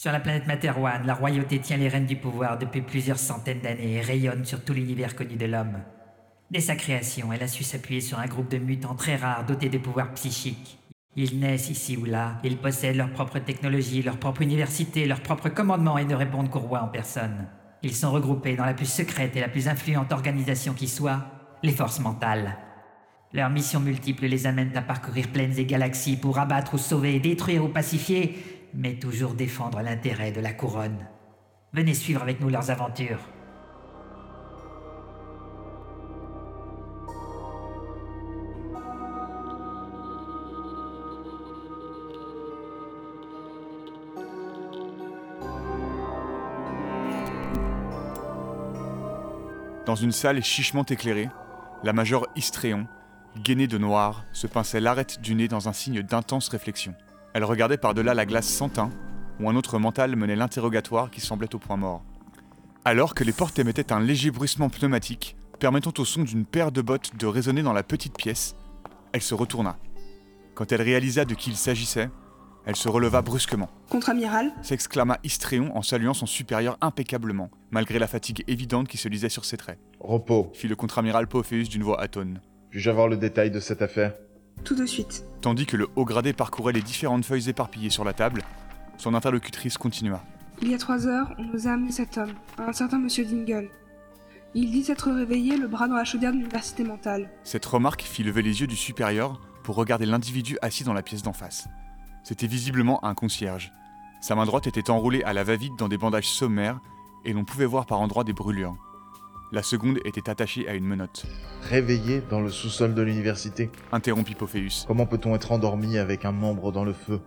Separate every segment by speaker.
Speaker 1: Sur la planète Materwan, la royauté tient les rênes du pouvoir depuis plusieurs centaines d'années et rayonne sur tout l'univers connu de l'homme. Dès sa création, elle a su s'appuyer sur un groupe de mutants très rares dotés de pouvoirs psychiques. Ils naissent ici ou là, ils possèdent leur propre technologie, leur propre université, leur propre commandement et ne répondent qu'au roi en personne. Ils sont regroupés dans la plus secrète et la plus influente organisation qui soit, les forces mentales. Leurs missions multiples les amènent à parcourir plaines et galaxies pour abattre ou sauver, détruire ou pacifier, mais toujours défendre l'intérêt de la couronne. Venez suivre avec nous leurs aventures.
Speaker 2: Dans une salle chichement éclairée, la majeure Istréon, gainée de noir, se pinçait l'arête du nez dans un signe d'intense réflexion. Elle regardait par-delà la glace sans teint, où un autre mental menait l'interrogatoire qui semblait au point mort. Alors que les portes émettaient un léger bruissement pneumatique, permettant au son d'une paire de bottes de résonner dans la petite pièce, elle se retourna. Quand elle réalisa de qui il s'agissait, elle se releva brusquement.
Speaker 3: Contre-amiral?
Speaker 2: S'exclama Istréon en saluant son supérieur impeccablement, malgré la fatigue évidente qui se lisait sur ses traits.
Speaker 4: Repos.
Speaker 2: Fit le contre-amiral Pophéus d'une voix atone.
Speaker 4: Puis-je avoir le détail de cette affaire?
Speaker 3: Tout de suite.
Speaker 2: Tandis que le haut gradé parcourait les différentes feuilles éparpillées sur la table, son interlocutrice continua.
Speaker 3: Il y a trois heures, on nous a amené cet homme, un certain monsieur Dingle. Il dit s'être réveillé le bras dans la chaudière de l'université mentale.
Speaker 2: Cette remarque fit lever les yeux du supérieur pour regarder l'individu assis dans la pièce d'en face. C'était visiblement un concierge. Sa main droite était enroulée à la va-vite dans des bandages sommaires et l'on pouvait voir par endroits des brûlures. La seconde était attachée à une menotte.
Speaker 4: Réveillé dans le sous-sol de l'université
Speaker 2: Interrompit Pophéus.
Speaker 4: Comment peut-on être endormi avec un membre dans le feu?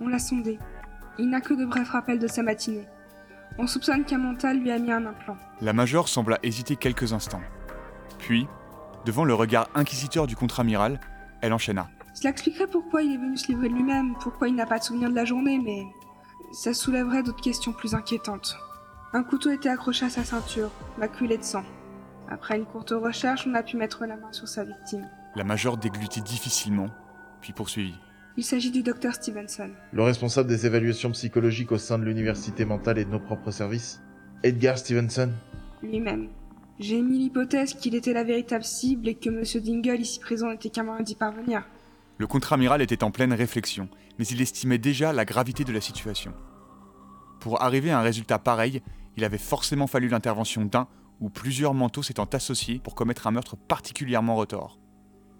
Speaker 3: On l'a sondé. Il n'a que de brefs rappels de sa matinée. On soupçonne qu'un mental lui a mis un implant.
Speaker 2: La major sembla hésiter quelques instants. Puis, devant le regard inquisiteur du contre-amiral, elle enchaîna.
Speaker 3: Cela expliquerait pourquoi il est venu se livrer de lui-même, pourquoi il n'a pas de souvenir de la journée, mais ça soulèverait d'autres questions plus inquiétantes. Un couteau était accroché à sa ceinture, maculé de sang. Après une courte recherche, on a pu mettre la main sur sa victime.
Speaker 2: La major déglutit difficilement, puis poursuivit.
Speaker 3: Il s'agit du docteur Stevenson.
Speaker 4: Le responsable des évaluations psychologiques au sein de l'université mentale et de nos propres services Edgar Stevenson
Speaker 3: Lui-même. J'ai émis l'hypothèse qu'il était la véritable cible et que Monsieur Dingle, ici présent, n'était qu'un moyen d'y parvenir.
Speaker 2: Le contre-amiral était en pleine réflexion, mais il estimait déjà la gravité de la situation. Pour arriver à un résultat pareil, il avait forcément fallu l'intervention d'un ou plusieurs manteaux s'étant associés pour commettre un meurtre particulièrement retors.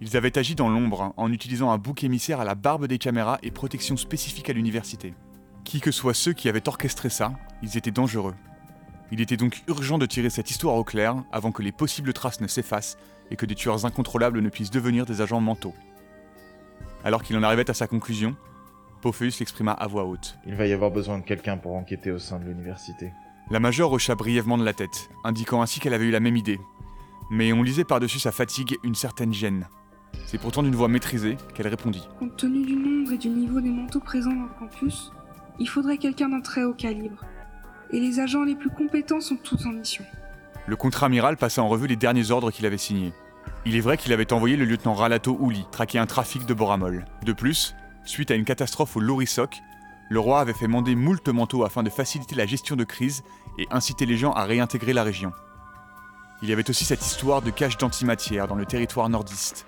Speaker 2: Ils avaient agi dans l'ombre, hein, en utilisant un bouc émissaire à la barbe des caméras et protection spécifique à l'université. Qui que soient ceux qui avaient orchestré ça, ils étaient dangereux. Il était donc urgent de tirer cette histoire au clair avant que les possibles traces ne s'effacent et que des tueurs incontrôlables ne puissent devenir des agents mentaux. Alors qu'il en arrivait à sa conclusion, Pophéus l'exprima à voix haute.
Speaker 4: Il va y avoir besoin de quelqu'un pour enquêter au sein de l'université.
Speaker 2: La majeure hocha brièvement de la tête, indiquant ainsi qu'elle avait eu la même idée. Mais on lisait par-dessus sa fatigue une certaine gêne. C'est pourtant d'une voix maîtrisée qu'elle répondit.
Speaker 3: Compte tenu du nombre et du niveau des manteaux présents dans le campus, il faudrait quelqu'un d'un très haut calibre. Et les agents les plus compétents sont tous en mission.
Speaker 2: Le contre-amiral passa en revue les derniers ordres qu'il avait signés. Il est vrai qu'il avait envoyé le lieutenant Ralato Ouli traquer un trafic de boramol. De plus, suite à une catastrophe au Lorisoc, le roi avait fait mander moult manteaux afin de faciliter la gestion de crise et inciter les gens à réintégrer la région. Il y avait aussi cette histoire de cache d'antimatière dans le territoire nordiste.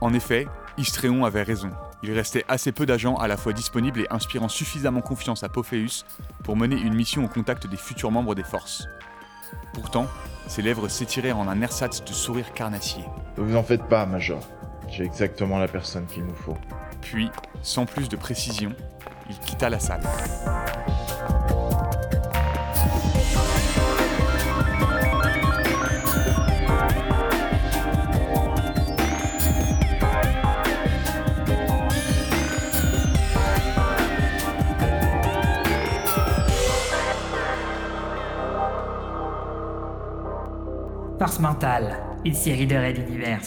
Speaker 2: En effet, Istréon avait raison. Il restait assez peu d'agents à la fois disponibles et inspirant suffisamment confiance à Pophéus pour mener une mission au contact des futurs membres des forces. Pourtant, ses lèvres s'étirèrent en un ersatz de sourire carnassier.
Speaker 4: Ne vous en faites pas, Major. J'ai exactement la personne qu'il nous faut.
Speaker 2: Puis, sans plus de précision, il quitta la salle.
Speaker 1: Force mentale, une série de raids d'univers.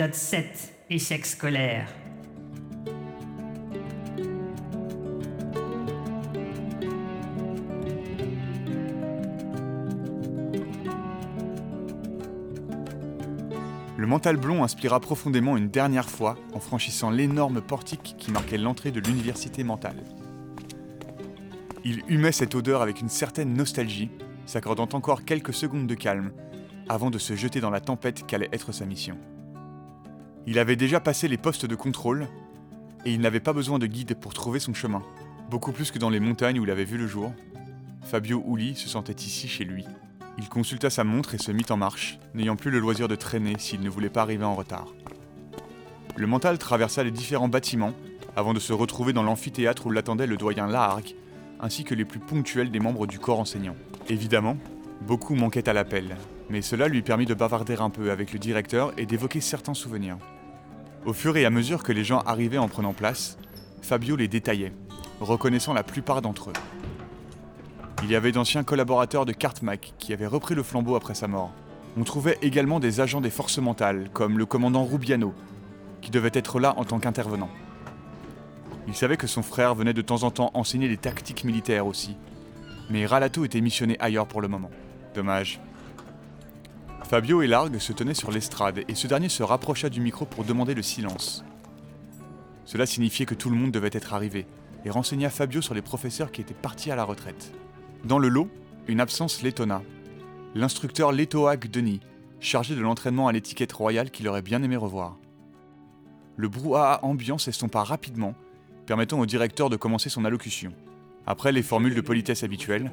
Speaker 1: Épisode 7. Échec scolaire.
Speaker 2: Le mental blond inspira profondément une dernière fois en franchissant l'énorme portique qui marquait l'entrée de l'université mentale. Il humait cette odeur avec une certaine nostalgie, s'accordant encore quelques secondes de calme, avant de se jeter dans la tempête qu'allait être sa mission. Il avait déjà passé les postes de contrôle, et il n'avait pas besoin de guide pour trouver son chemin, beaucoup plus que dans les montagnes où il avait vu le jour. Fabio Uli se sentait ici chez lui. Il consulta sa montre et se mit en marche, n'ayant plus le loisir de traîner s'il ne voulait pas arriver en retard. Le mental traversa les différents bâtiments avant de se retrouver dans l'amphithéâtre où l'attendait le doyen Lahargue, ainsi que les plus ponctuels des membres du corps enseignant. Évidemment, beaucoup manquaient à l'appel, mais cela lui permit de bavarder un peu avec le directeur et d'évoquer certains souvenirs. Au fur et à mesure que les gens arrivaient en prenant place, Fabio les détaillait, reconnaissant la plupart d'entre eux. Il y avait d'anciens collaborateurs de Cartmac qui avaient repris le flambeau après sa mort. On trouvait également des agents des forces mentales, comme le commandant Rubiano, qui devait être là en tant qu'intervenant. Il savait que son frère venait de temps en temps enseigner des tactiques militaires aussi, mais Ralato était missionné ailleurs pour le moment. Dommage. Fabio et Largue se tenaient sur l'estrade et ce dernier se rapprocha du micro pour demander le silence. Cela signifiait que tout le monde devait être arrivé et renseigna Fabio sur les professeurs qui étaient partis à la retraite. Dans le lot, une absence l'étonna. L'instructeur Letoag Denis, chargé de l'entraînement à l'étiquette royale qu'il aurait bien aimé revoir. Le brouhaha ambiant s'estompa rapidement, permettant au directeur de commencer son allocution. Après les formules de politesse habituelles,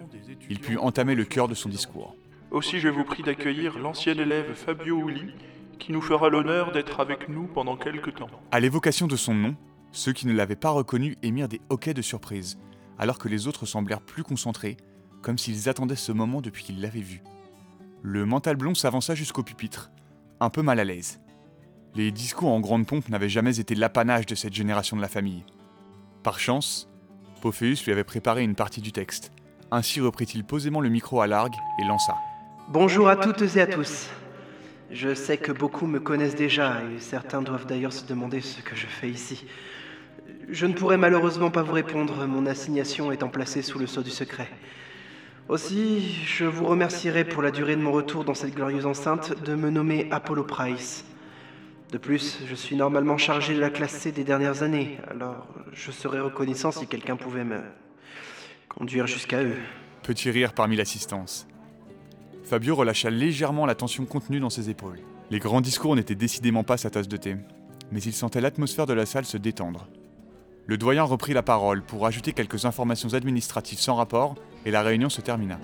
Speaker 2: il put entamer le cœur de son discours.
Speaker 5: Aussi, je vous prie d'accueillir l'ancien élève Fabio Uli, qui nous fera l'honneur d'être avec nous pendant quelque temps.
Speaker 2: À l'évocation de son nom, ceux qui ne l'avaient pas reconnu émirent des hoquets de surprise, alors que les autres semblèrent plus concentrés comme s'ils attendaient ce moment depuis qu'ils l'avaient vu. Le mental blond s'avança jusqu'au pupitre, un peu mal à l'aise. Les discours en grande pompe n'avaient jamais été l'apanage de cette génération de la famille. Par chance, Pophéus lui avait préparé une partie du texte. Ainsi reprit-il posément le micro à largue et lança.
Speaker 6: Bonjour à toutes et à tous. Je sais que beaucoup me connaissent déjà et certains doivent d'ailleurs se demander ce que je fais ici. Je ne pourrai malheureusement pas vous répondre, mon assignation étant placée sous le sceau du secret. Aussi, je vous remercierai pour la durée de mon retour dans cette glorieuse enceinte de me nommer Apollo Price. De plus, je suis normalement chargé de la classe C des dernières années, alors je serais reconnaissant si quelqu'un pouvait me conduire jusqu'à eux.
Speaker 2: Petit rire parmi l'assistance. Fabio relâcha légèrement la tension contenue dans ses épaules. Les grands discours n'étaient décidément pas sa tasse de thé, mais il sentait l'atmosphère de la salle se détendre. Le doyen reprit la parole pour ajouter quelques informations administratives sans rapport et la réunion se termina.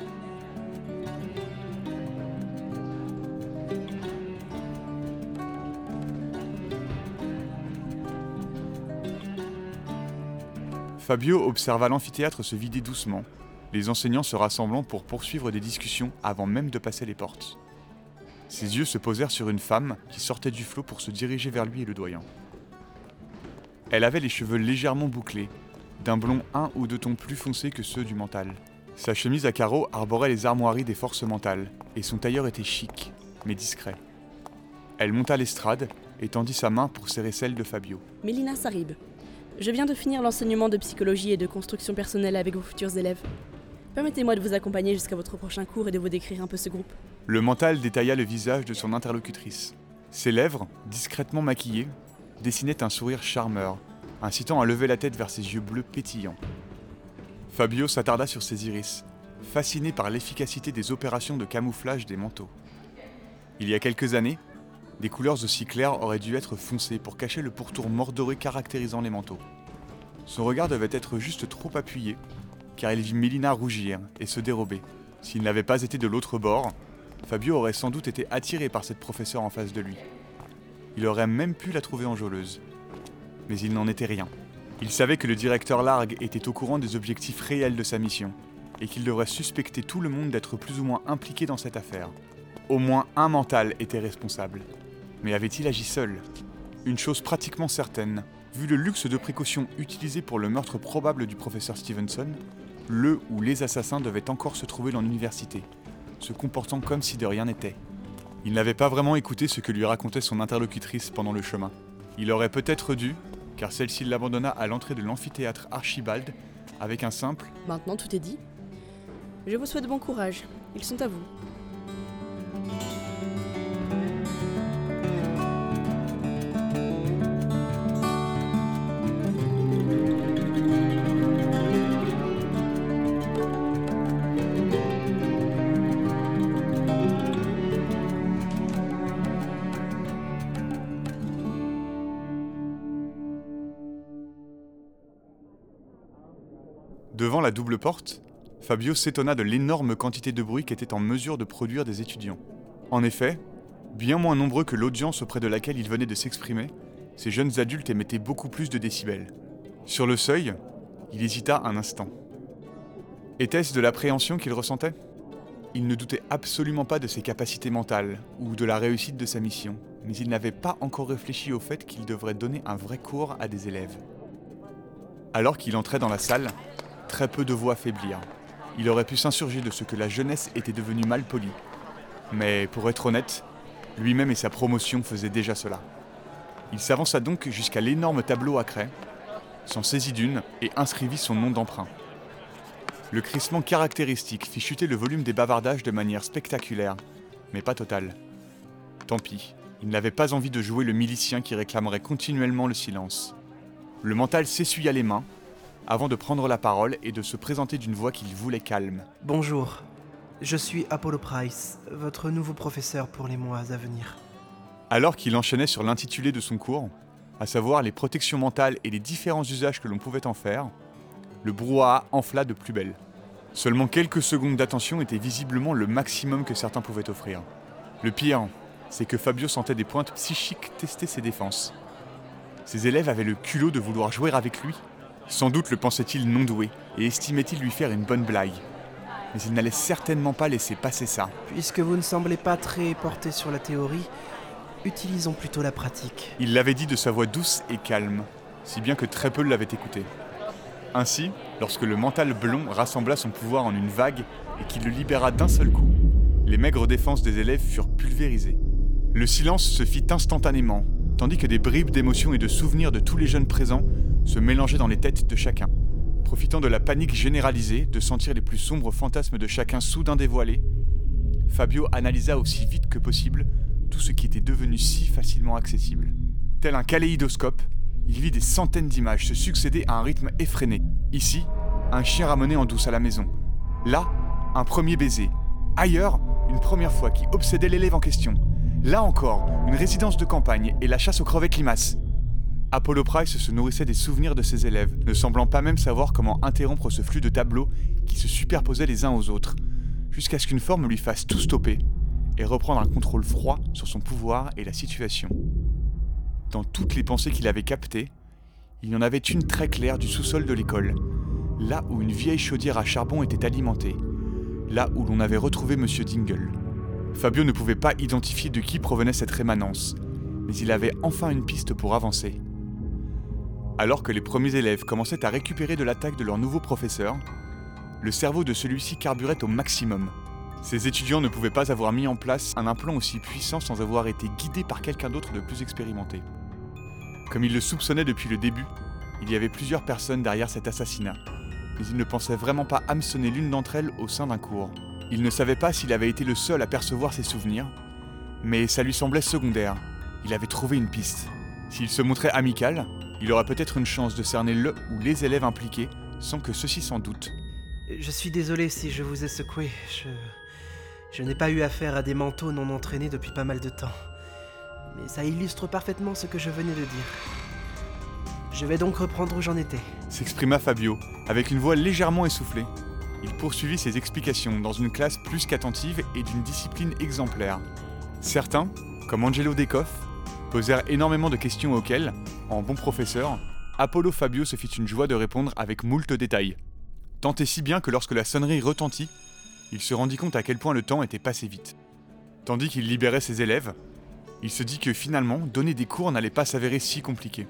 Speaker 2: Fabio observa l'amphithéâtre se vider doucement, les enseignants se rassemblant pour poursuivre des discussions avant même de passer les portes. Ses yeux se posèrent sur une femme qui sortait du flot pour se diriger vers lui et le doyen. Elle avait les cheveux légèrement bouclés, d'un blond un ou deux tons plus foncés que ceux du mental. Sa chemise à carreaux arborait les armoiries des forces mentales, et son tailleur était chic, mais discret. Elle monta l'estrade et tendit sa main pour serrer celle de Fabio.
Speaker 7: Mélina Sarib. Je viens de finir l'enseignement de psychologie et de construction personnelle avec vos futurs élèves. Permettez-moi de vous accompagner jusqu'à votre prochain cours et de vous décrire un peu ce groupe.
Speaker 2: Le mental détailla le visage de son interlocutrice. Ses lèvres, discrètement maquillées, dessinaient un sourire charmeur, incitant à lever la tête vers ses yeux bleus pétillants. Fabio s'attarda sur ses iris, fasciné par l'efficacité des opérations de camouflage des manteaux. Il y a quelques années, des couleurs aussi claires auraient dû être foncées pour cacher le pourtour mordoré caractérisant les manteaux. Son regard devait être juste trop appuyé, car il vit Mélina rougir et se dérober. S'il n'avait pas été de l'autre bord, Fabio aurait sans doute été attiré par cette professeure en face de lui. Il aurait même pu la trouver enjôleuse. Mais il n'en était rien. Il savait que le directeur Largue était au courant des objectifs réels de sa mission, et qu'il devrait suspecter tout le monde d'être plus ou moins impliqué dans cette affaire. Au moins un mental était responsable. Mais avait-il agi seul? Une chose pratiquement certaine, vu le luxe de précaution utilisé pour le meurtre probable du professeur Stevenson, le ou les assassins devaient encore se trouver dans l'université, se comportant comme si de rien n'était. Il n'avait pas vraiment écouté ce que lui racontait son interlocutrice pendant le chemin. Il aurait peut-être dû, car celle-ci l'abandonna à l'entrée de l'amphithéâtre Archibald avec un simple
Speaker 7: Maintenant, tout est dit. Je vous souhaite bon courage. Ils sont à vous.
Speaker 2: La double porte, Fabio s'étonna de l'énorme quantité de bruit qu'étaient en mesure de produire des étudiants. En effet, bien moins nombreux que l'audience auprès de laquelle il venait de s'exprimer, ces jeunes adultes émettaient beaucoup plus de décibels. Sur le seuil, il hésita un instant. Était-ce de l'appréhension qu'il ressentait? Il ne doutait absolument pas de ses capacités mentales ou de la réussite de sa mission, mais il n'avait pas encore réfléchi au fait qu'il devrait donner un vrai cours à des élèves. Alors qu'il entrait dans la salle, très peu de voix faiblirent. Il aurait pu s'insurger de ce que la jeunesse était devenue mal polie. Mais pour être honnête, lui-même et sa promotion faisaient déjà cela. Il s'avança donc jusqu'à l'énorme tableau à craie, s'en saisit d'une et inscrivit son nom d'emprunt. Le crissement caractéristique fit chuter le volume des bavardages de manière spectaculaire, mais pas totale. Tant pis, il n'avait pas envie de jouer le milicien qui réclamerait continuellement le silence. Le mental s'essuya les mains, avant de prendre la parole et de se présenter d'une voix qu'il voulait calme.
Speaker 6: Bonjour, je suis Apollo Price, votre nouveau professeur pour les mois à venir.
Speaker 2: Alors qu'il enchaînait sur l'intitulé de son cours, à savoir les protections mentales et les différents usages que l'on pouvait en faire, le brouhaha enfla de plus belle. Seulement quelques secondes d'attention étaient visiblement le maximum que certains pouvaient offrir. Le pire, c'est que Fabio sentait des pointes psychiques tester ses défenses. Ses élèves avaient le culot de vouloir jouer avec lui. Sans doute le pensait-il non doué et estimait-il lui faire une bonne blague. Mais il n'allait certainement pas laisser passer ça.
Speaker 6: Puisque vous ne semblez pas très porté sur la théorie, utilisons plutôt la pratique.
Speaker 2: Il l'avait dit de sa voix douce et calme, si bien que très peu l'avaient écouté. Ainsi, lorsque le mental blond rassembla son pouvoir en une vague et qu'il le libéra d'un seul coup, les maigres défenses des élèves furent pulvérisées. Le silence se fit instantanément, tandis que des bribes d'émotions et de souvenirs de tous les jeunes présents se mélangeaient dans les têtes de chacun. Profitant de la panique généralisée, de sentir les plus sombres fantasmes de chacun soudain dévoilés, Fabio analysa aussi vite que possible tout ce qui était devenu si facilement accessible. Tel un kaléidoscope, il vit des centaines d'images se succéder à un rythme effréné. Ici, un chien ramené en douce à la maison. Là, un premier baiser. Ailleurs, une première fois qui obsédait l'élève en question. Là encore, une résidence de campagne et la chasse aux crevettes limaces. Apollo Price se nourrissait des souvenirs de ses élèves, ne semblant pas même savoir comment interrompre ce flux de tableaux qui se superposaient les uns aux autres, jusqu'à ce qu'une forme lui fasse tout stopper et reprendre un contrôle froid sur son pouvoir et la situation. Dans toutes les pensées qu'il avait captées, il y en avait une très claire du sous-sol de l'école, là où une vieille chaudière à charbon était alimentée, là où l'on avait retrouvé Monsieur Dingle. Fabio ne pouvait pas identifier de qui provenait cette rémanence, mais il avait enfin une piste pour avancer. Alors que les premiers élèves commençaient à récupérer de l'attaque de leur nouveau professeur, le cerveau de celui-ci carburait au maximum. Ces étudiants ne pouvaient pas avoir mis en place un implant aussi puissant sans avoir été guidés par quelqu'un d'autre de plus expérimenté. Comme il le soupçonnait depuis le début, il y avait plusieurs personnes derrière cet assassinat, mais il ne pensait vraiment pas hameçonner l'une d'entre elles au sein d'un cours. Il ne savait pas s'il avait été le seul à percevoir ses souvenirs, mais ça lui semblait secondaire. Il avait trouvé une piste. S'il se montrait amical, il aurait peut-être une chance de cerner le ou les élèves impliqués sans que ceux-ci s'en doutent.
Speaker 6: Je suis désolé si je vous ai secoué. Je. Je n'ai pas eu affaire à des manteaux non entraînés depuis pas mal de temps. Mais ça illustre parfaitement ce que je venais de dire. Je vais donc reprendre où j'en étais.
Speaker 2: S'exprima Fabio, avec une voix légèrement essoufflée. Il poursuivit ses explications dans une classe plus qu'attentive et d'une discipline exemplaire. Certains, comme Angelo Decoff, posèrent énormément de questions auxquelles, en bon professeur, Apollo Fabio se fit une joie de répondre avec moult détails. Tant et si bien que lorsque la sonnerie retentit, il se rendit compte à quel point le temps était passé vite. Tandis qu'il libérait ses élèves, il se dit que finalement, donner des cours n'allait pas s'avérer si compliqué.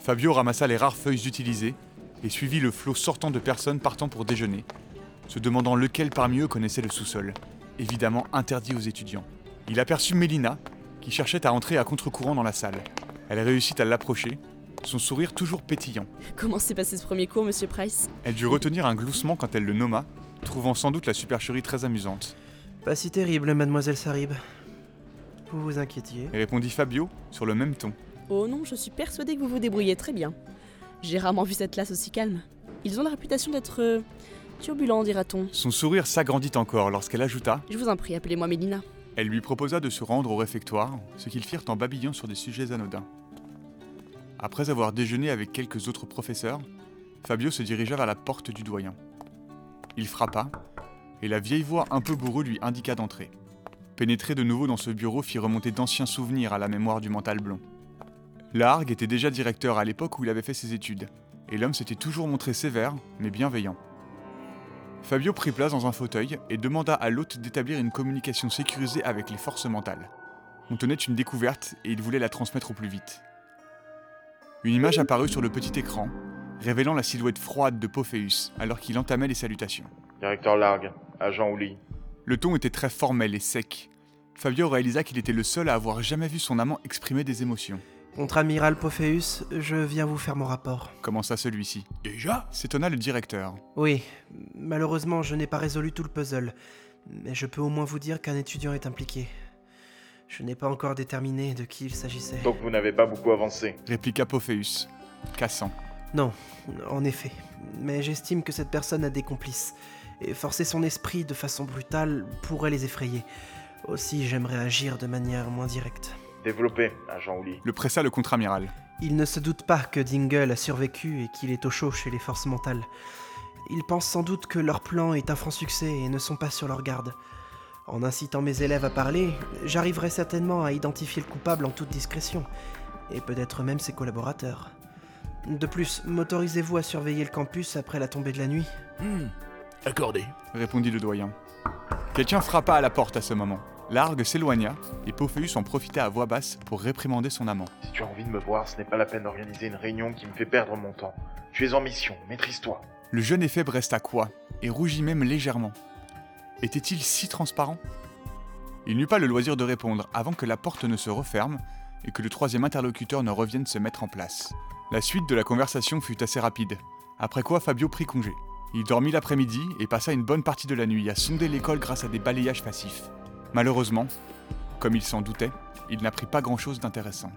Speaker 2: Fabio ramassa les rares feuilles utilisées et suivit le flot sortant de personnes partant pour déjeuner, se demandant lequel parmi eux connaissait le sous-sol, évidemment interdit aux étudiants. Il aperçut Mélina, qui cherchait à entrer à contre-courant dans la salle. Elle réussit à l'approcher, son sourire toujours pétillant.
Speaker 7: Comment s'est passé ce premier cours, monsieur Price?
Speaker 2: Elle dut retenir un gloussement quand elle le nomma, trouvant sans doute la supercherie très amusante.
Speaker 6: Pas si terrible, mademoiselle Sarib. Vous vous inquiétiez?
Speaker 2: Et répondit Fabio sur le même ton.
Speaker 7: Oh non, je suis persuadée que vous vous débrouillez très bien. J'ai rarement vu cette classe aussi calme. Ils ont la réputation d'être euh, turbulents, dira-t-on.
Speaker 2: Son sourire s'agrandit encore lorsqu'elle ajouta
Speaker 7: Je vous en prie, appelez-moi Mélina.
Speaker 2: Elle lui proposa de se rendre au réfectoire, ce qu'ils firent en babillant sur des sujets anodins. Après avoir déjeuné avec quelques autres professeurs, Fabio se dirigea vers la porte du doyen. Il frappa, et la vieille voix un peu bourrue lui indiqua d'entrer. Pénétrer de nouveau dans ce bureau fit remonter d'anciens souvenirs à la mémoire du mental blond. Largue était déjà directeur à l'époque où il avait fait ses études, et l'homme s'était toujours montré sévère, mais bienveillant. Fabio prit place dans un fauteuil et demanda à l'hôte d'établir une communication sécurisée avec les forces mentales. On tenait une découverte et il voulait la transmettre au plus vite. Une image apparut sur le petit écran, révélant la silhouette froide de Pophéus alors qu'il entamait les salutations.
Speaker 4: Directeur Largue, agent Ouli.
Speaker 2: Le ton était très formel et sec. Fabio réalisa qu'il était le seul à avoir jamais vu son amant exprimer des émotions.
Speaker 6: Contre-amiral Pophéus, je viens vous faire mon rapport.
Speaker 2: Commença celui-ci. Déjà s'étonna le directeur.
Speaker 6: Oui, malheureusement, je n'ai pas résolu tout le puzzle, mais je peux au moins vous dire qu'un étudiant est impliqué. Je n'ai pas encore déterminé de qui il s'agissait.
Speaker 4: Donc vous n'avez pas beaucoup avancé.
Speaker 2: Répliqua Pophéus, cassant.
Speaker 6: Non, en effet, mais j'estime que cette personne a des complices, et forcer son esprit de façon brutale pourrait les effrayer. Aussi, j'aimerais agir de manière moins directe.
Speaker 4: Développé, agent Ouli.
Speaker 2: Le pressa le contre-amiral.
Speaker 6: Il ne se doute pas que Dingle a survécu et qu'il est au chaud chez les forces mentales. Ils pensent sans doute que leur plan est un franc succès et ne sont pas sur leur garde. En incitant mes élèves à parler, j'arriverai certainement à identifier le coupable en toute discrétion, et peut-être même ses collaborateurs. De plus, m'autorisez-vous à surveiller le campus après la tombée de la nuit?
Speaker 8: Hmm, accordé.
Speaker 2: répondit le doyen. Quelqu'un frappa à la porte à ce moment. Largue s'éloigna et Pophéus en profita à voix basse pour réprimander son amant.
Speaker 4: Si tu as envie de me voir, ce n'est pas la peine d'organiser une réunion qui me fait perdre mon temps. Tu es en mission, maîtrise-toi.
Speaker 2: Le jeune éphèbe resta quoi et rougit même légèrement. Était-il si transparent? Il n'eut pas le loisir de répondre avant que la porte ne se referme et que le troisième interlocuteur ne revienne se mettre en place. La suite de la conversation fut assez rapide, après quoi Fabio prit congé. Il dormit l'après-midi et passa une bonne partie de la nuit à sonder l'école grâce à des balayages passifs. Malheureusement, comme il s'en doutait, il n'apprit pas grand-chose d'intéressant.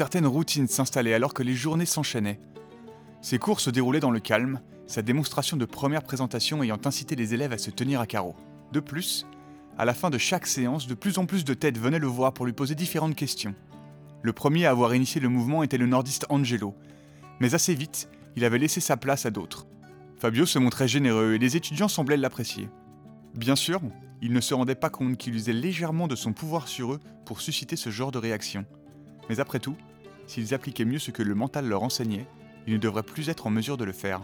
Speaker 2: Certaine routine s'installait alors que les journées s'enchaînaient. Ses cours se déroulaient dans le calme, sa démonstration de première présentation ayant incité les élèves à se tenir à carreau. De plus, à la fin de chaque séance, de plus en plus de têtes venaient le voir pour lui poser différentes questions. Le premier à avoir initié le mouvement était le nordiste Angelo, mais assez vite, il avait laissé sa place à d'autres. Fabio se montrait généreux et les étudiants semblaient l'apprécier. Bien sûr, il ne se rendait pas compte qu'il usait légèrement de son pouvoir sur eux pour susciter ce genre de réaction. Mais après tout, s'ils appliquaient mieux ce que le mental leur enseignait, ils ne devraient plus être en mesure de le faire.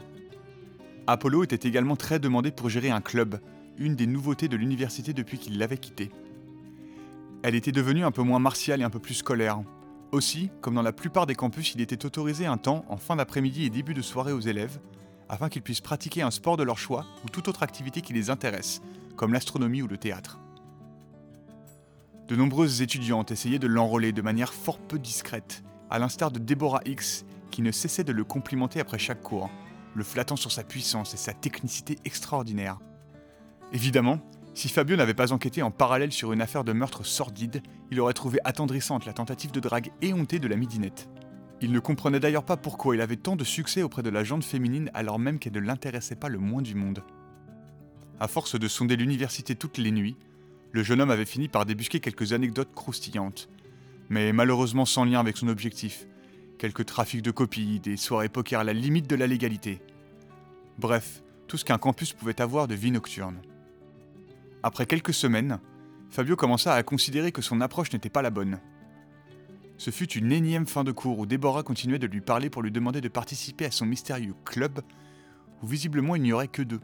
Speaker 2: Apollo était également très demandé pour gérer un club, une des nouveautés de l'université depuis qu'il l'avait quitté. Elle était devenue un peu moins martiale et un peu plus scolaire. Aussi, comme dans la plupart des campus, il était autorisé un temps en fin d'après-midi et début de soirée aux élèves, afin qu'ils puissent pratiquer un sport de leur choix ou toute autre activité qui les intéresse, comme l'astronomie ou le théâtre. De nombreuses étudiantes essayaient de l'enrôler de manière fort peu discrète, à l'instar de Deborah X, qui ne cessait de le complimenter après chaque cours, le flattant sur sa puissance et sa technicité extraordinaire. Évidemment, si Fabio n'avait pas enquêté en parallèle sur une affaire de meurtre sordide, il aurait trouvé attendrissante la tentative de drague éhontée de la midinette. Il ne comprenait d'ailleurs pas pourquoi il avait tant de succès auprès de la jante féminine alors même qu'elle ne l'intéressait pas le moins du monde. À force de sonder l'université toutes les nuits, le jeune homme avait fini par débusquer quelques anecdotes croustillantes, mais malheureusement sans lien avec son objectif. Quelques trafics de copies, des soirées poker à la limite de la légalité. Bref, tout ce qu'un campus pouvait avoir de vie nocturne. Après quelques semaines, Fabio commença à considérer que son approche n'était pas la bonne. Ce fut une énième fin de cours où Déborah continuait de lui parler pour lui demander de participer à son mystérieux club, où visiblement il n'y aurait que deux.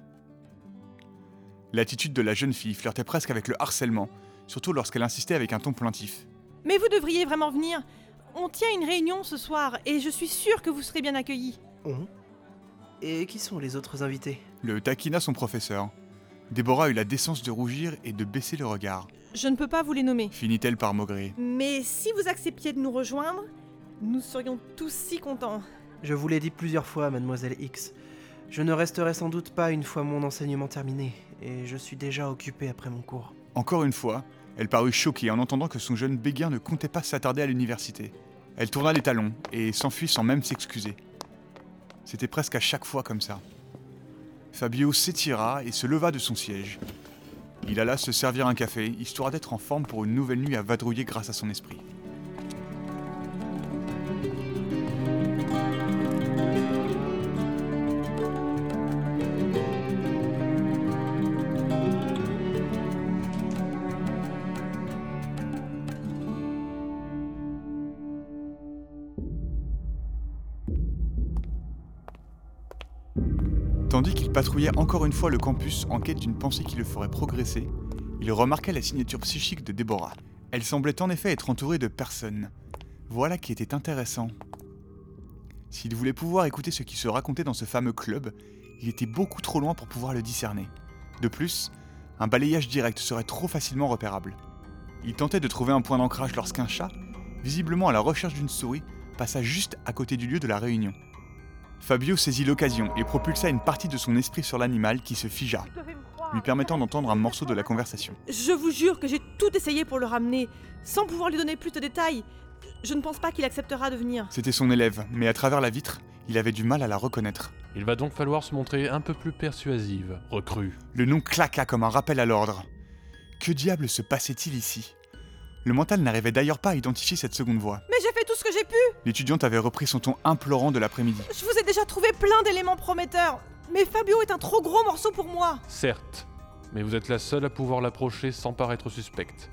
Speaker 2: L'attitude de la jeune fille flirtait presque avec le harcèlement, surtout lorsqu'elle insistait avec un ton plaintif.
Speaker 9: Mais vous devriez vraiment venir. On tient une réunion ce soir et je suis sûre que vous serez bien accueillis.
Speaker 6: On Et qui sont les autres invités?
Speaker 2: Le taquina son professeur. Déborah eut la décence de rougir et de baisser le regard.
Speaker 9: Je ne peux pas vous les nommer.
Speaker 2: Finit-elle par maugréer.
Speaker 9: Mais si vous acceptiez de nous rejoindre, nous serions tous si contents.
Speaker 6: Je vous l'ai dit plusieurs fois, mademoiselle X. Je ne resterai sans doute pas une fois mon enseignement terminé, et je suis déjà occupé après mon cours.
Speaker 2: Encore une fois, elle parut choquée en entendant que son jeune béguin ne comptait pas s'attarder à l'université. Elle tourna les talons et s'enfuit sans même s'excuser. C'était presque à chaque fois comme ça. Fabio s'étira et se leva de son siège. Il alla se servir un café, histoire d'être en forme pour une nouvelle nuit à vadrouiller grâce à son esprit. Tandis qu'il patrouillait encore une fois le campus en quête d'une pensée qui le ferait progresser, il remarqua la signature psychique de Déborah. Elle semblait en effet être entourée de personnes. Voilà qui était intéressant. S'il voulait pouvoir écouter ce qui se racontait dans ce fameux club, il était beaucoup trop loin pour pouvoir le discerner. De plus, un balayage direct serait trop facilement repérable. Il tentait de trouver un point d'ancrage lorsqu'un chat, visiblement à la recherche d'une souris, passa juste à côté du lieu de la réunion. Fabio saisit l'occasion et propulsa une partie de son esprit sur l'animal qui se figea, lui permettant d'entendre un morceau de la conversation.
Speaker 9: Je vous jure que j'ai tout essayé pour le ramener, sans pouvoir lui donner plus de détails. Je ne pense pas qu'il acceptera de venir.
Speaker 2: C'était son élève, mais à travers la vitre, il avait du mal à la reconnaître.
Speaker 10: Il va donc falloir se montrer un peu plus persuasive, recrue.
Speaker 2: Le nom claqua comme un rappel à l'ordre. Que diable se passait-il ici? Le mental n'arrivait d'ailleurs pas à identifier cette seconde voix.
Speaker 9: Mais j'ai fait tout ce que j'ai pu
Speaker 2: L'étudiante avait repris son ton implorant de l'après-midi.
Speaker 9: Je vous ai déjà trouvé plein d'éléments prometteurs Mais Fabio est un trop gros morceau pour moi
Speaker 10: Certes, mais vous êtes la seule à pouvoir l'approcher sans paraître suspecte.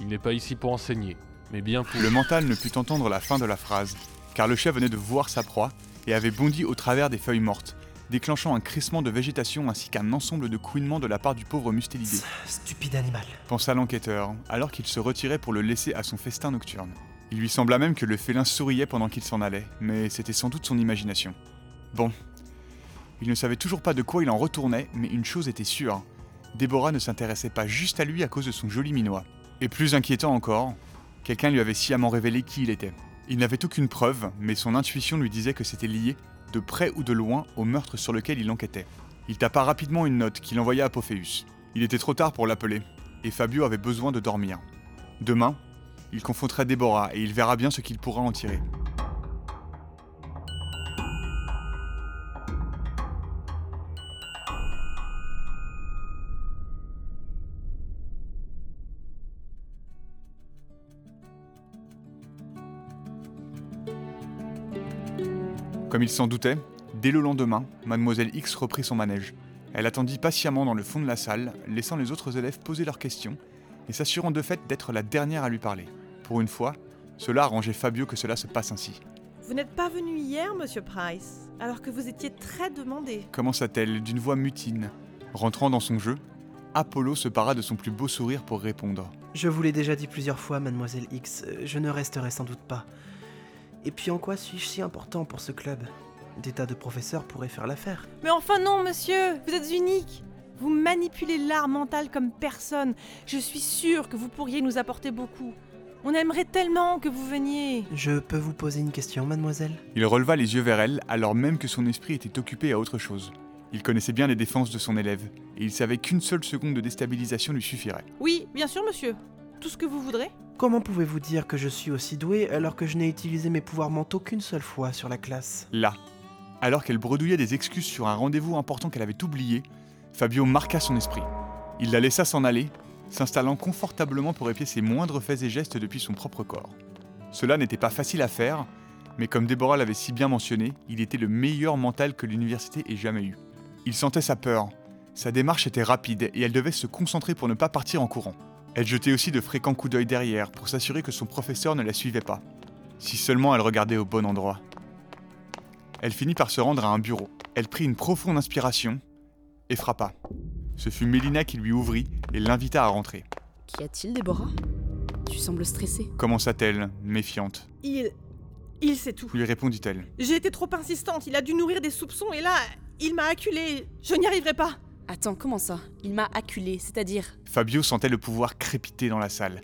Speaker 10: Il n'est pas ici pour enseigner, mais bien pour...
Speaker 2: Le mental ne put entendre la fin de la phrase, car le chat venait de voir sa proie et avait bondi au travers des feuilles mortes, déclenchant un crissement de végétation ainsi qu'un ensemble de couinements de la part du pauvre mustélidé.
Speaker 6: Stupide animal.
Speaker 2: Pensa l'enquêteur, alors qu'il se retirait pour le laisser à son festin nocturne. Il lui sembla même que le félin souriait pendant qu'il s'en allait, mais c'était sans doute son imagination. Bon. Il ne savait toujours pas de quoi il en retournait, mais une chose était sûre. Déborah ne s'intéressait pas juste à lui à cause de son joli minois. Et plus inquiétant encore, quelqu'un lui avait sciemment révélé qui il était. Il n'avait aucune preuve, mais son intuition lui disait que c'était lié, de près ou de loin, au meurtre sur lequel il enquêtait. Il tapa rapidement une note qu'il envoya à Pophéus. Il était trop tard pour l'appeler, et Fabio avait besoin de dormir. Demain, il confronterait Déborah et il verra bien ce qu'il pourra en tirer. Comme il s'en doutait, dès le lendemain, mademoiselle X reprit son manège. Elle attendit patiemment dans le fond de la salle, laissant les autres élèves poser leurs questions et s'assurant de fait d'être la dernière à lui parler. Pour une fois, cela arrangeait Fabio que cela se passe ainsi.
Speaker 9: Vous n'êtes pas venu hier, monsieur Price, alors que vous étiez très demandé.
Speaker 2: Commença-t-elle d'une voix mutine. Rentrant dans son jeu, Apollo se para de son plus beau sourire pour répondre.
Speaker 6: Je vous l'ai déjà dit plusieurs fois, mademoiselle X, euh, je ne resterai sans doute pas. Et puis en quoi suis-je si important pour ce club? Des tas de professeurs pourraient faire l'affaire.
Speaker 9: Mais enfin non, monsieur, vous êtes unique. Vous manipulez l'art mental comme personne. Je suis sûre que vous pourriez nous apporter beaucoup. On aimerait tellement que vous veniez.
Speaker 6: Je peux vous poser une question, mademoiselle?
Speaker 2: Il releva les yeux vers elle alors même que son esprit était occupé à autre chose. Il connaissait bien les défenses de son élève, et il savait qu'une seule seconde de déstabilisation lui suffirait.
Speaker 9: Oui, bien sûr, monsieur. Tout ce que vous voudrez.
Speaker 6: Comment pouvez-vous dire que je suis aussi doué alors que je n'ai utilisé mes pouvoirs mentaux qu'une seule fois sur la classe?
Speaker 2: Là, alors qu'elle bredouillait des excuses sur un rendez-vous important qu'elle avait oublié, Fabio marqua son esprit. Il la laissa s'en aller, s'installant confortablement pour épier ses moindres faits et gestes depuis son propre corps. Cela n'était pas facile à faire, mais comme Déborah l'avait si bien mentionné, il était le meilleur mental que l'université ait jamais eu. Il sentait sa peur. Sa démarche était rapide et elle devait se concentrer pour ne pas partir en courant. Elle jetait aussi de fréquents coups d'œil derrière pour s'assurer que son professeur ne la suivait pas. Si seulement elle regardait au bon endroit. Elle finit par se rendre à un bureau. Elle prit une profonde inspiration et frappa. Ce fut Mélina qui lui ouvrit et l'invita à rentrer.
Speaker 7: Qu'y a-t-il, Déborah? Tu sembles stressée.
Speaker 2: Commença-t-elle, méfiante,
Speaker 9: Il. Il sait tout.
Speaker 2: lui répondit-elle.
Speaker 9: J'ai été trop insistante, il a dû nourrir des soupçons et là, il m'a acculé. Je n'y arriverai pas.
Speaker 7: Attends, comment ça? Il m'a acculé, c'est-à-dire?
Speaker 2: Fabio sentait le pouvoir crépiter dans la salle.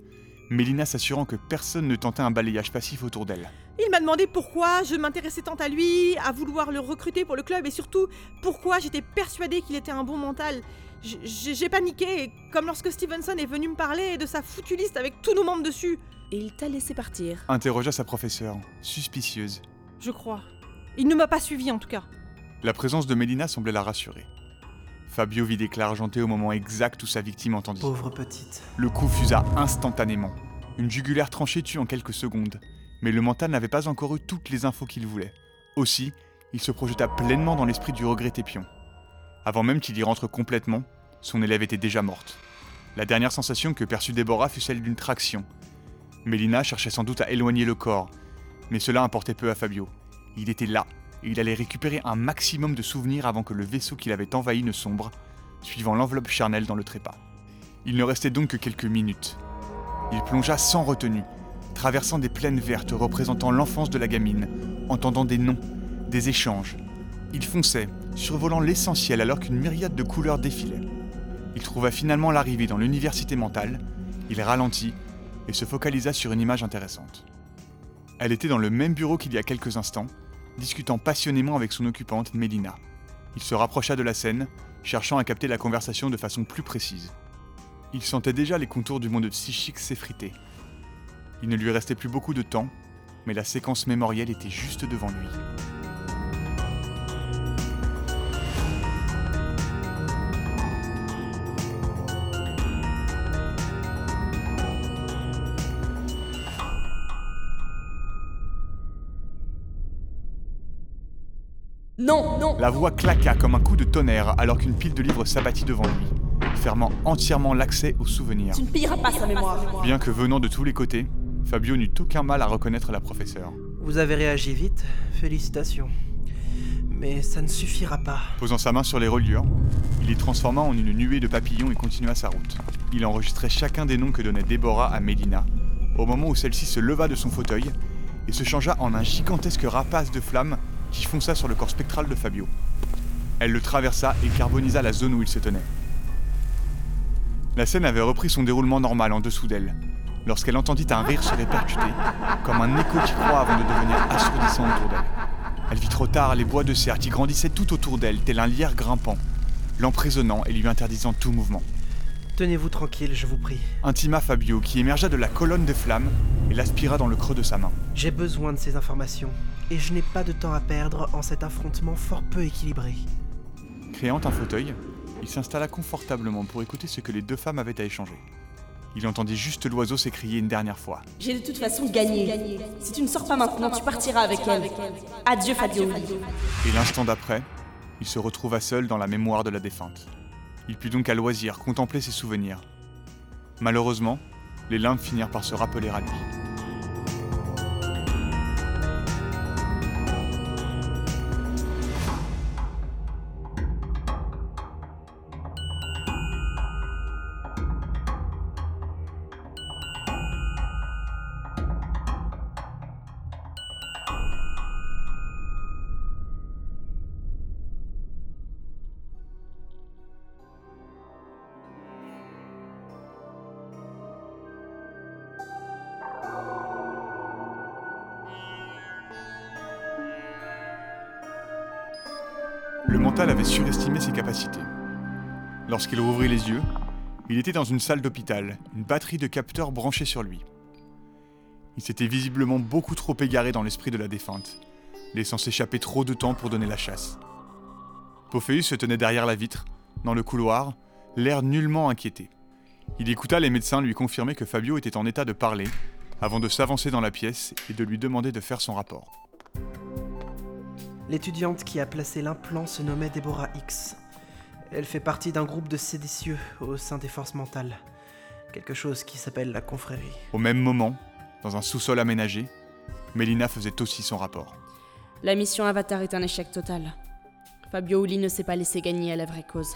Speaker 2: Mélina s'assurant que personne ne tentait un balayage passif autour d'elle.
Speaker 9: Il m'a demandé pourquoi je m'intéressais tant à lui, à vouloir le recruter pour le club et surtout pourquoi j'étais persuadée qu'il était un bon mental. J'ai paniqué, comme lorsque Stevenson est venu me parler de sa foutue liste avec tous nos membres dessus.
Speaker 7: Et il t'a laissé partir.
Speaker 2: Interrogea sa professeure, suspicieuse.
Speaker 9: Je crois. Il ne m'a pas suivi en tout cas.
Speaker 2: La présence de Mélina semblait la rassurer. Fabio vit d'éclats argentés au moment exact où sa victime entendit.
Speaker 6: Pauvre petite.
Speaker 2: Le coup fusa instantanément. Une jugulaire tranchée tue en quelques secondes. Mais le mental n'avait pas encore eu toutes les infos qu'il voulait. Aussi, il se projeta pleinement dans l'esprit du regretté pion. Avant même qu'il y rentre complètement, son élève était déjà morte. La dernière sensation que perçut Déborah fut celle d'une traction. Mélina cherchait sans doute à éloigner le corps, mais cela importait peu à Fabio. Il était là, et il allait récupérer un maximum de souvenirs avant que le vaisseau qu'il avait envahi ne sombre, suivant l'enveloppe charnelle dans le trépas. Il ne restait donc que quelques minutes. Il plongea sans retenue, traversant des plaines vertes représentant l'enfance de la gamine, entendant des noms, des échanges. Il fonçait, survolant l'essentiel alors qu'une myriade de couleurs défilait. Il trouva finalement l'arrivée dans l'université mentale, il ralentit et se focalisa sur une image intéressante. Elle était dans le même bureau qu'il y a quelques instants, discutant passionnément avec son occupante, Mélina. Il se rapprocha de la scène, cherchant à capter la conversation de façon plus précise. Il sentait déjà les contours du monde psychique s'effriter. Il ne lui restait plus beaucoup de temps, mais la séquence mémorielle était juste devant lui.
Speaker 7: Non, non
Speaker 2: La voix claqua comme un coup de tonnerre alors qu'une pile de livres s'abattit devant lui, fermant entièrement l'accès aux souvenirs.
Speaker 7: Tu ne payeras pas sa mémoire
Speaker 2: Bien que venant de tous les côtés, Fabio n'eut aucun mal à reconnaître la professeure.
Speaker 6: Vous avez réagi vite, félicitations. Mais ça ne suffira pas.
Speaker 2: Posant sa main sur les reliures, il les transforma en une nuée de papillons et continua sa route. Il enregistrait chacun des noms que donnait Déborah à Mélina, au moment où celle-ci se leva de son fauteuil et se changea en un gigantesque rapace de flammes qui fonça sur le corps spectral de Fabio. Elle le traversa et carbonisa la zone où il se tenait. La scène avait repris son déroulement normal en dessous d'elle, lorsqu'elle entendit un rire se répercuter, comme un écho qui croit avant de devenir assourdissant autour d'elle. Elle vit trop tard les bois de serre qui grandissaient tout autour d'elle, tel un lierre grimpant, l'emprisonnant et lui interdisant tout mouvement.
Speaker 6: Tenez-vous tranquille, je vous prie.
Speaker 2: Intima Fabio, qui émergea de la colonne de flammes et l'aspira dans le creux de sa main.
Speaker 6: J'ai besoin de ces informations, et je n'ai pas de temps à perdre en cet affrontement fort peu équilibré.
Speaker 2: Créant un fauteuil, il s'installa confortablement pour écouter ce que les deux femmes avaient à échanger. Il entendit juste l'oiseau s'écrier une dernière fois.
Speaker 7: J'ai de toute façon gagné. Si tu ne sors pas maintenant, tu partiras avec elle. Adieu, Fabio.
Speaker 2: Et l'instant d'après, il se retrouva seul dans la mémoire de la défunte. Il put donc à loisir contempler ses souvenirs. Malheureusement, les limbes finirent par se rappeler à lui. Mental avait surestimé ses capacités. Lorsqu'il rouvrit les yeux, il était dans une salle d'hôpital, une batterie de capteurs branchés sur lui. Il s'était visiblement beaucoup trop égaré dans l'esprit de la défunte, laissant s'échapper trop de temps pour donner la chasse. Pophéus se tenait derrière la vitre, dans le couloir, l'air nullement inquiété. Il écouta les médecins lui confirmer que Fabio était en état de parler, avant de s'avancer dans la pièce et de lui demander de faire son rapport.
Speaker 6: L'étudiante qui a placé l'implant se nommait Deborah X. Elle fait partie d'un groupe de séditieux au sein des forces mentales. Quelque chose qui s'appelle la confrérie.
Speaker 2: Au même moment, dans un sous-sol aménagé, Mélina faisait aussi son rapport.
Speaker 7: La mission Avatar est un échec total. Fabio Uli ne s'est pas laissé gagner à la vraie cause.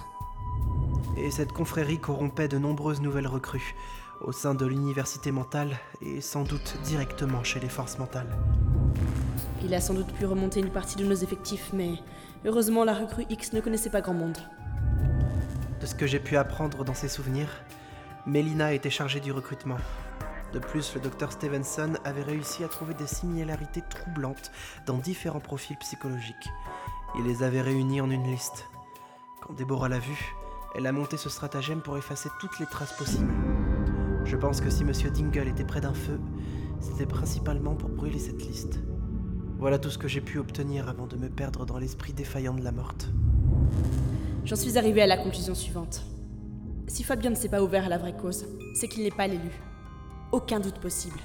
Speaker 6: Et cette confrérie corrompait de nombreuses nouvelles recrues au sein de l'université mentale et sans doute directement chez les forces mentales.
Speaker 7: Il a sans doute pu remonter une partie de nos effectifs, mais heureusement la recrue X ne connaissait pas grand monde.
Speaker 6: De ce que j'ai pu apprendre dans ses souvenirs, Mélina était chargée du recrutement. De plus, le docteur Stevenson avait réussi à trouver des similarités troublantes dans différents profils psychologiques. Il les avait réunis en une liste. Quand Déborah l'a vu, elle a monté ce stratagème pour effacer toutes les traces possibles. Je pense que si Monsieur Dingle était près d'un feu, c'était principalement pour brûler cette liste. Voilà tout ce que j'ai pu obtenir avant de me perdre dans l'esprit défaillant de la morte.
Speaker 7: J'en suis arrivé à la conclusion suivante. Si Fabien ne s'est pas ouvert à la vraie cause, c'est qu'il n'est pas l'élu. Aucun doute possible.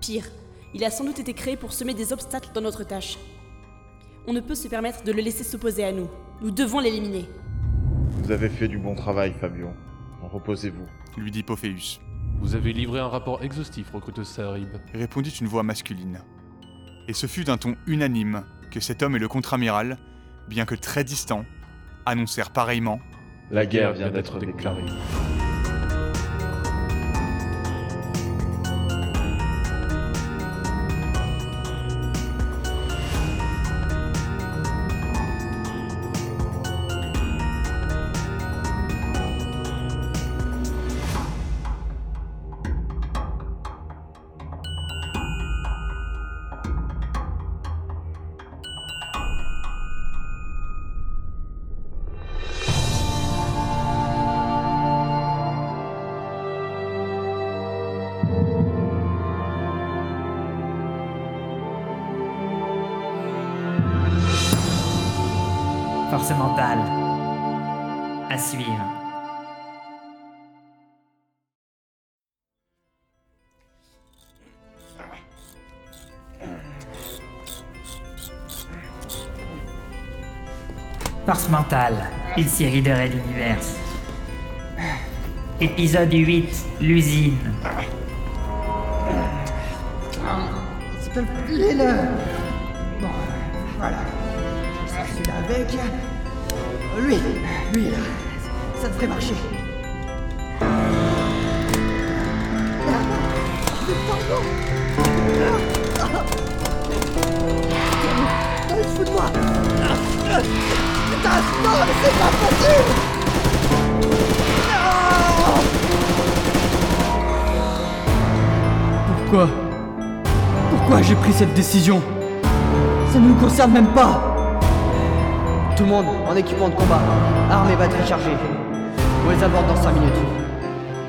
Speaker 7: Pire, il a sans doute été créé pour semer des obstacles dans notre tâche. On ne peut se permettre de le laisser s'opposer à nous. Nous devons l'éliminer.
Speaker 4: Vous avez fait du bon travail, Fabio. Reposez-vous.
Speaker 2: Lui dit Pophéus.
Speaker 10: Vous avez livré un rapport exhaustif, recruteuse Saharib.
Speaker 2: Répondit une voix masculine. Et ce fut d'un ton unanime que cet homme et le contre-amiral, bien que très distants, annoncèrent pareillement
Speaker 4: La guerre vient d'être déclarée.
Speaker 1: Force mentale. Une série de Red Universe. Épisode 8. L'usine.
Speaker 11: S'il te plaît, le... Bon, voilà. Celui-là avec. Lui, lui, là. Ça devrait marcher. Non, il se fout de moi Non, mais c'est pas possible
Speaker 12: Pourquoi Pourquoi j'ai pris cette décision Ça ne nous concerne même pas
Speaker 11: Tout le monde en équipement de combat, armes et batteries chargées. On les aborde dans 5 minutes.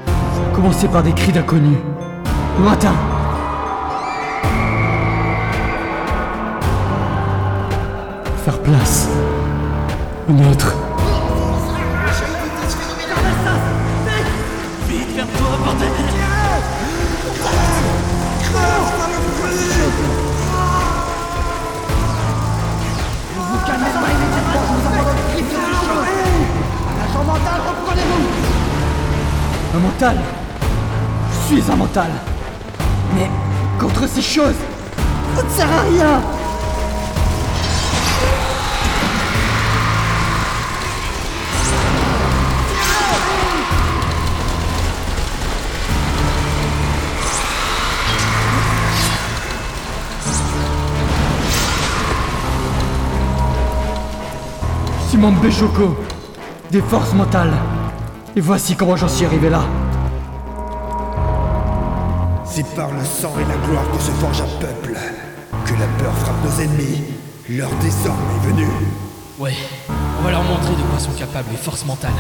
Speaker 12: Ça a commencé par des cris d'inconnus. Lointain Faire place. Une autre.
Speaker 11: Vite, ferme-toi, bordel Vous calmez pas immédiatement, vous envoie des cris sur le champ Agent mental, reprenez-vous
Speaker 12: Un mental. Je suis un mental. Mais contre ces choses, ça ne sert à rien Simon Béjoko, des forces mentales. Et voici comment j'en suis arrivé là.
Speaker 13: C'est par le sang et la gloire que se forge un peuple que la peur frappe nos ennemis. L'heure des hommes est venue.
Speaker 14: Ouais, on va leur montrer de quoi sont capables les forces mentales.